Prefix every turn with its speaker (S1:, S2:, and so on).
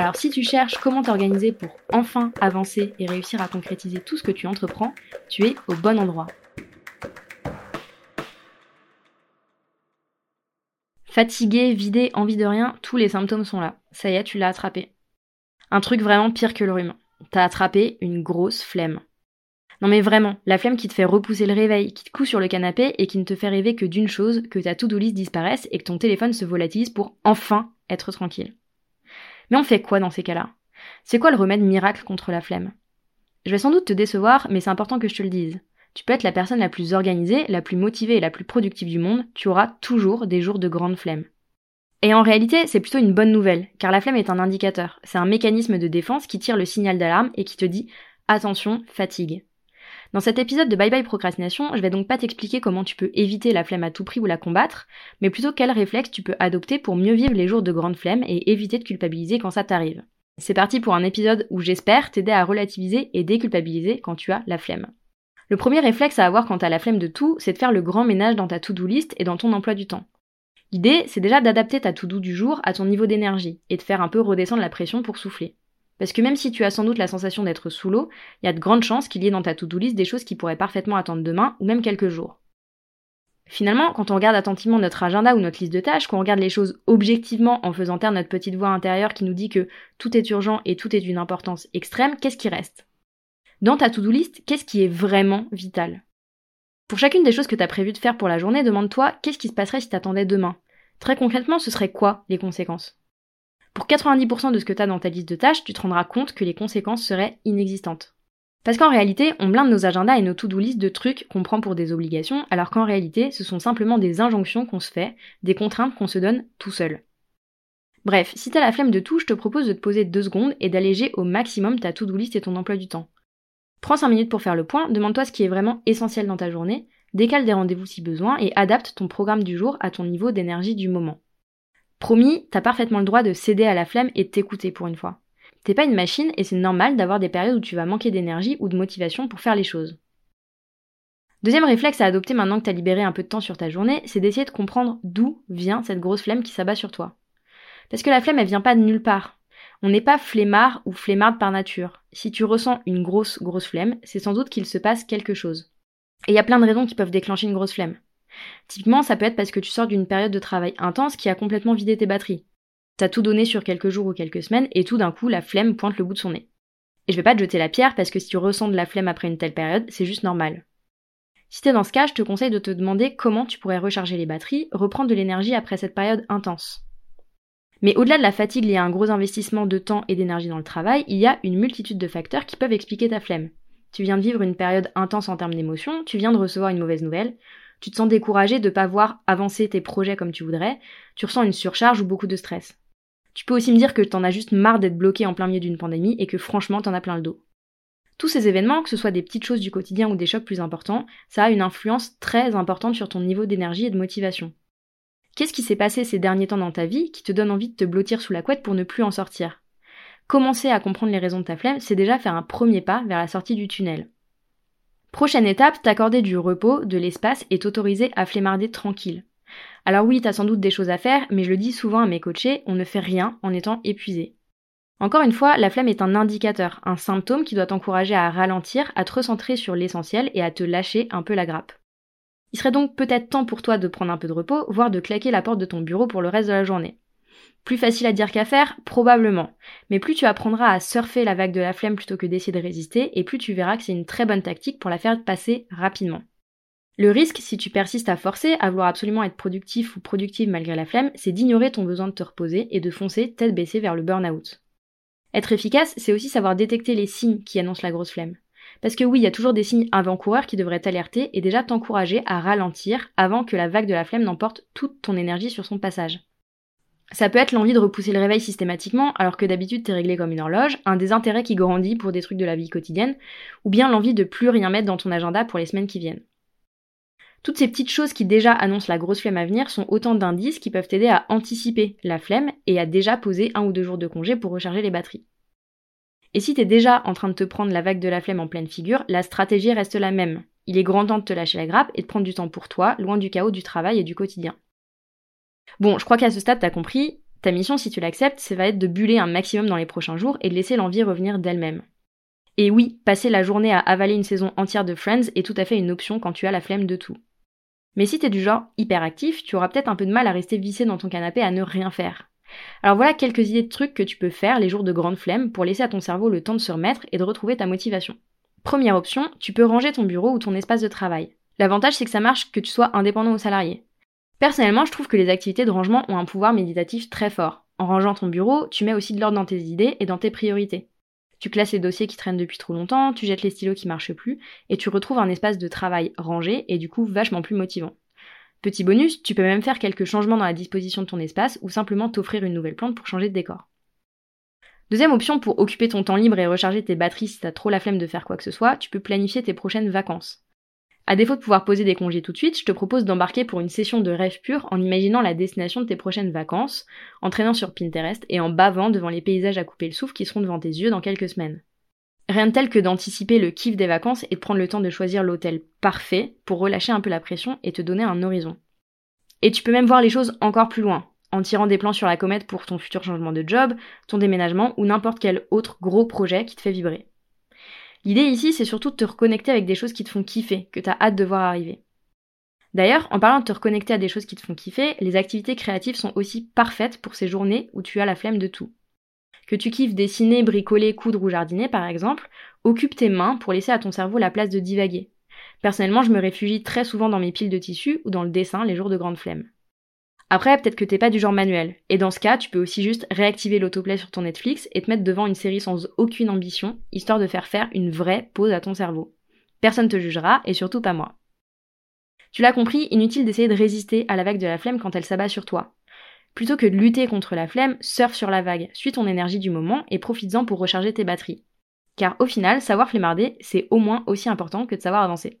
S1: Alors si tu cherches comment t'organiser pour enfin avancer et réussir à concrétiser tout ce que tu entreprends, tu es au bon endroit. Fatigué, vidé, envie de rien, tous les symptômes sont là. Ça y est, tu l'as attrapé. Un truc vraiment pire que le rhume. T'as attrapé une grosse flemme. Non mais vraiment, la flemme qui te fait repousser le réveil, qui te coud sur le canapé et qui ne te fait rêver que d'une chose, que ta to-do list disparaisse et que ton téléphone se volatilise pour enfin être tranquille. Mais on fait quoi dans ces cas-là? C'est quoi le remède miracle contre la flemme? Je vais sans doute te décevoir, mais c'est important que je te le dise. Tu peux être la personne la plus organisée, la plus motivée et la plus productive du monde, tu auras toujours des jours de grande flemme. Et en réalité, c'est plutôt une bonne nouvelle, car la flemme est un indicateur, c'est un mécanisme de défense qui tire le signal d'alarme et qui te dit attention, fatigue. Dans cet épisode de Bye Bye Procrastination, je vais donc pas t'expliquer comment tu peux éviter la flemme à tout prix ou la combattre, mais plutôt quels réflexes tu peux adopter pour mieux vivre les jours de grande flemme et éviter de culpabiliser quand ça t'arrive. C'est parti pour un épisode où j'espère t'aider à relativiser et déculpabiliser quand tu as la flemme. Le premier réflexe à avoir quand t'as la flemme de tout, c'est de faire le grand ménage dans ta to-do list et dans ton emploi du temps. L'idée, c'est déjà d'adapter ta to-do du jour à ton niveau d'énergie et de faire un peu redescendre la pression pour souffler. Parce que même si tu as sans doute la sensation d'être sous l'eau, il y a de grandes chances qu'il y ait dans ta to-do list des choses qui pourraient parfaitement attendre demain ou même quelques jours. Finalement, quand on regarde attentivement notre agenda ou notre liste de tâches, qu'on regarde les choses objectivement en faisant taire notre petite voix intérieure qui nous dit que tout est urgent et tout est d'une importance extrême, qu'est-ce qui reste? Dans ta to-do list, qu'est-ce qui est vraiment vital? Pour chacune des choses que tu as prévu de faire pour la journée, demande-toi qu'est-ce qui se passerait si t'attendais demain? Très concrètement, ce serait quoi les conséquences? Pour 90% de ce que tu as dans ta liste de tâches, tu te rendras compte que les conséquences seraient inexistantes. Parce qu'en réalité, on blinde nos agendas et nos to-do list de trucs qu'on prend pour des obligations, alors qu'en réalité, ce sont simplement des injonctions qu'on se fait, des contraintes qu'on se donne tout seul. Bref, si t'as la flemme de tout, je te propose de te poser deux secondes et d'alléger au maximum ta to-do list et ton emploi du temps. Prends 5 minutes pour faire le point, demande-toi ce qui est vraiment essentiel dans ta journée, décale des rendez-vous si besoin et adapte ton programme du jour à ton niveau d'énergie du moment. Promis, t'as parfaitement le droit de céder à la flemme et t'écouter pour une fois. T'es pas une machine et c'est normal d'avoir des périodes où tu vas manquer d'énergie ou de motivation pour faire les choses. Deuxième réflexe à adopter maintenant que t'as libéré un peu de temps sur ta journée, c'est d'essayer de comprendre d'où vient cette grosse flemme qui s'abat sur toi. Parce que la flemme, elle vient pas de nulle part. On n'est pas flemmard ou flemmarde par nature. Si tu ressens une grosse, grosse flemme, c'est sans doute qu'il se passe quelque chose. Et il y a plein de raisons qui peuvent déclencher une grosse flemme. Typiquement, ça peut être parce que tu sors d'une période de travail intense qui a complètement vidé tes batteries. T'as tout donné sur quelques jours ou quelques semaines et tout d'un coup, la flemme pointe le bout de son nez. Et je vais pas te jeter la pierre parce que si tu ressens de la flemme après une telle période, c'est juste normal. Si t'es dans ce cas, je te conseille de te demander comment tu pourrais recharger les batteries, reprendre de l'énergie après cette période intense. Mais au-delà de la fatigue liée à un gros investissement de temps et d'énergie dans le travail, il y a une multitude de facteurs qui peuvent expliquer ta flemme. Tu viens de vivre une période intense en termes d'émotions, tu viens de recevoir une mauvaise nouvelle, tu te sens découragé de ne pas voir avancer tes projets comme tu voudrais, tu ressens une surcharge ou beaucoup de stress. Tu peux aussi me dire que t'en as juste marre d'être bloqué en plein milieu d'une pandémie et que franchement t'en as plein le dos. Tous ces événements, que ce soit des petites choses du quotidien ou des chocs plus importants, ça a une influence très importante sur ton niveau d'énergie et de motivation. Qu'est-ce qui s'est passé ces derniers temps dans ta vie qui te donne envie de te blottir sous la couette pour ne plus en sortir? Commencer à comprendre les raisons de ta flemme, c'est déjà faire un premier pas vers la sortie du tunnel. Prochaine étape, t'accorder du repos, de l'espace et t'autoriser à flémarder tranquille. Alors oui, t'as sans doute des choses à faire, mais je le dis souvent à mes coachés, on ne fait rien en étant épuisé. Encore une fois, la flemme est un indicateur, un symptôme qui doit t'encourager à ralentir, à te recentrer sur l'essentiel et à te lâcher un peu la grappe. Il serait donc peut-être temps pour toi de prendre un peu de repos, voire de claquer la porte de ton bureau pour le reste de la journée. Plus facile à dire qu'à faire Probablement. Mais plus tu apprendras à surfer la vague de la flemme plutôt que d'essayer de résister, et plus tu verras que c'est une très bonne tactique pour la faire passer rapidement. Le risque, si tu persistes à forcer, à vouloir absolument être productif ou productive malgré la flemme, c'est d'ignorer ton besoin de te reposer et de foncer tête baissée vers le burn-out. Être efficace, c'est aussi savoir détecter les signes qui annoncent la grosse flemme. Parce que oui, il y a toujours des signes avant-coureurs qui devraient t'alerter et déjà t'encourager à ralentir avant que la vague de la flemme n'emporte toute ton énergie sur son passage. Ça peut être l'envie de repousser le réveil systématiquement alors que d'habitude t'es réglé comme une horloge, un désintérêt qui grandit pour des trucs de la vie quotidienne, ou bien l'envie de plus rien mettre dans ton agenda pour les semaines qui viennent. Toutes ces petites choses qui déjà annoncent la grosse flemme à venir sont autant d'indices qui peuvent t'aider à anticiper la flemme et à déjà poser un ou deux jours de congé pour recharger les batteries. Et si t'es déjà en train de te prendre la vague de la flemme en pleine figure, la stratégie reste la même. Il est grand temps de te lâcher la grappe et de prendre du temps pour toi, loin du chaos du travail et du quotidien. Bon, je crois qu'à ce stade, t'as compris, ta mission, si tu l'acceptes, ça va être de buller un maximum dans les prochains jours et de laisser l'envie revenir d'elle-même. Et oui, passer la journée à avaler une saison entière de Friends est tout à fait une option quand tu as la flemme de tout. Mais si t'es du genre hyperactif, tu auras peut-être un peu de mal à rester vissé dans ton canapé à ne rien faire. Alors voilà quelques idées de trucs que tu peux faire les jours de grande flemme pour laisser à ton cerveau le temps de se remettre et de retrouver ta motivation. Première option, tu peux ranger ton bureau ou ton espace de travail. L'avantage c'est que ça marche que tu sois indépendant ou salarié. Personnellement, je trouve que les activités de rangement ont un pouvoir méditatif très fort. En rangeant ton bureau, tu mets aussi de l'ordre dans tes idées et dans tes priorités. Tu classes les dossiers qui traînent depuis trop longtemps, tu jettes les stylos qui marchent plus, et tu retrouves un espace de travail rangé et du coup vachement plus motivant. Petit bonus, tu peux même faire quelques changements dans la disposition de ton espace ou simplement t'offrir une nouvelle plante pour changer de décor. Deuxième option pour occuper ton temps libre et recharger tes batteries si t'as trop la flemme de faire quoi que ce soit, tu peux planifier tes prochaines vacances. À défaut de pouvoir poser des congés tout de suite, je te propose d'embarquer pour une session de rêve pur en imaginant la destination de tes prochaines vacances, en traînant sur Pinterest et en bavant devant les paysages à couper le souffle qui seront devant tes yeux dans quelques semaines. Rien de tel que d'anticiper le kiff des vacances et de prendre le temps de choisir l'hôtel parfait pour relâcher un peu la pression et te donner un horizon. Et tu peux même voir les choses encore plus loin, en tirant des plans sur la comète pour ton futur changement de job, ton déménagement ou n'importe quel autre gros projet qui te fait vibrer. L'idée ici, c'est surtout de te reconnecter avec des choses qui te font kiffer, que tu as hâte de voir arriver. D'ailleurs, en parlant de te reconnecter à des choses qui te font kiffer, les activités créatives sont aussi parfaites pour ces journées où tu as la flemme de tout. Que tu kiffes dessiner, bricoler, coudre ou jardiner par exemple, occupe tes mains pour laisser à ton cerveau la place de divaguer. Personnellement, je me réfugie très souvent dans mes piles de tissus ou dans le dessin les jours de grande flemme. Après, peut-être que t'es pas du genre manuel. Et dans ce cas, tu peux aussi juste réactiver l'autoplay sur ton Netflix et te mettre devant une série sans aucune ambition, histoire de faire faire une vraie pause à ton cerveau. Personne te jugera, et surtout pas moi. Tu l'as compris, inutile d'essayer de résister à la vague de la flemme quand elle s'abat sur toi. Plutôt que de lutter contre la flemme, surfe sur la vague, suis ton énergie du moment et profites-en pour recharger tes batteries. Car au final, savoir flemmarder, c'est au moins aussi important que de savoir avancer.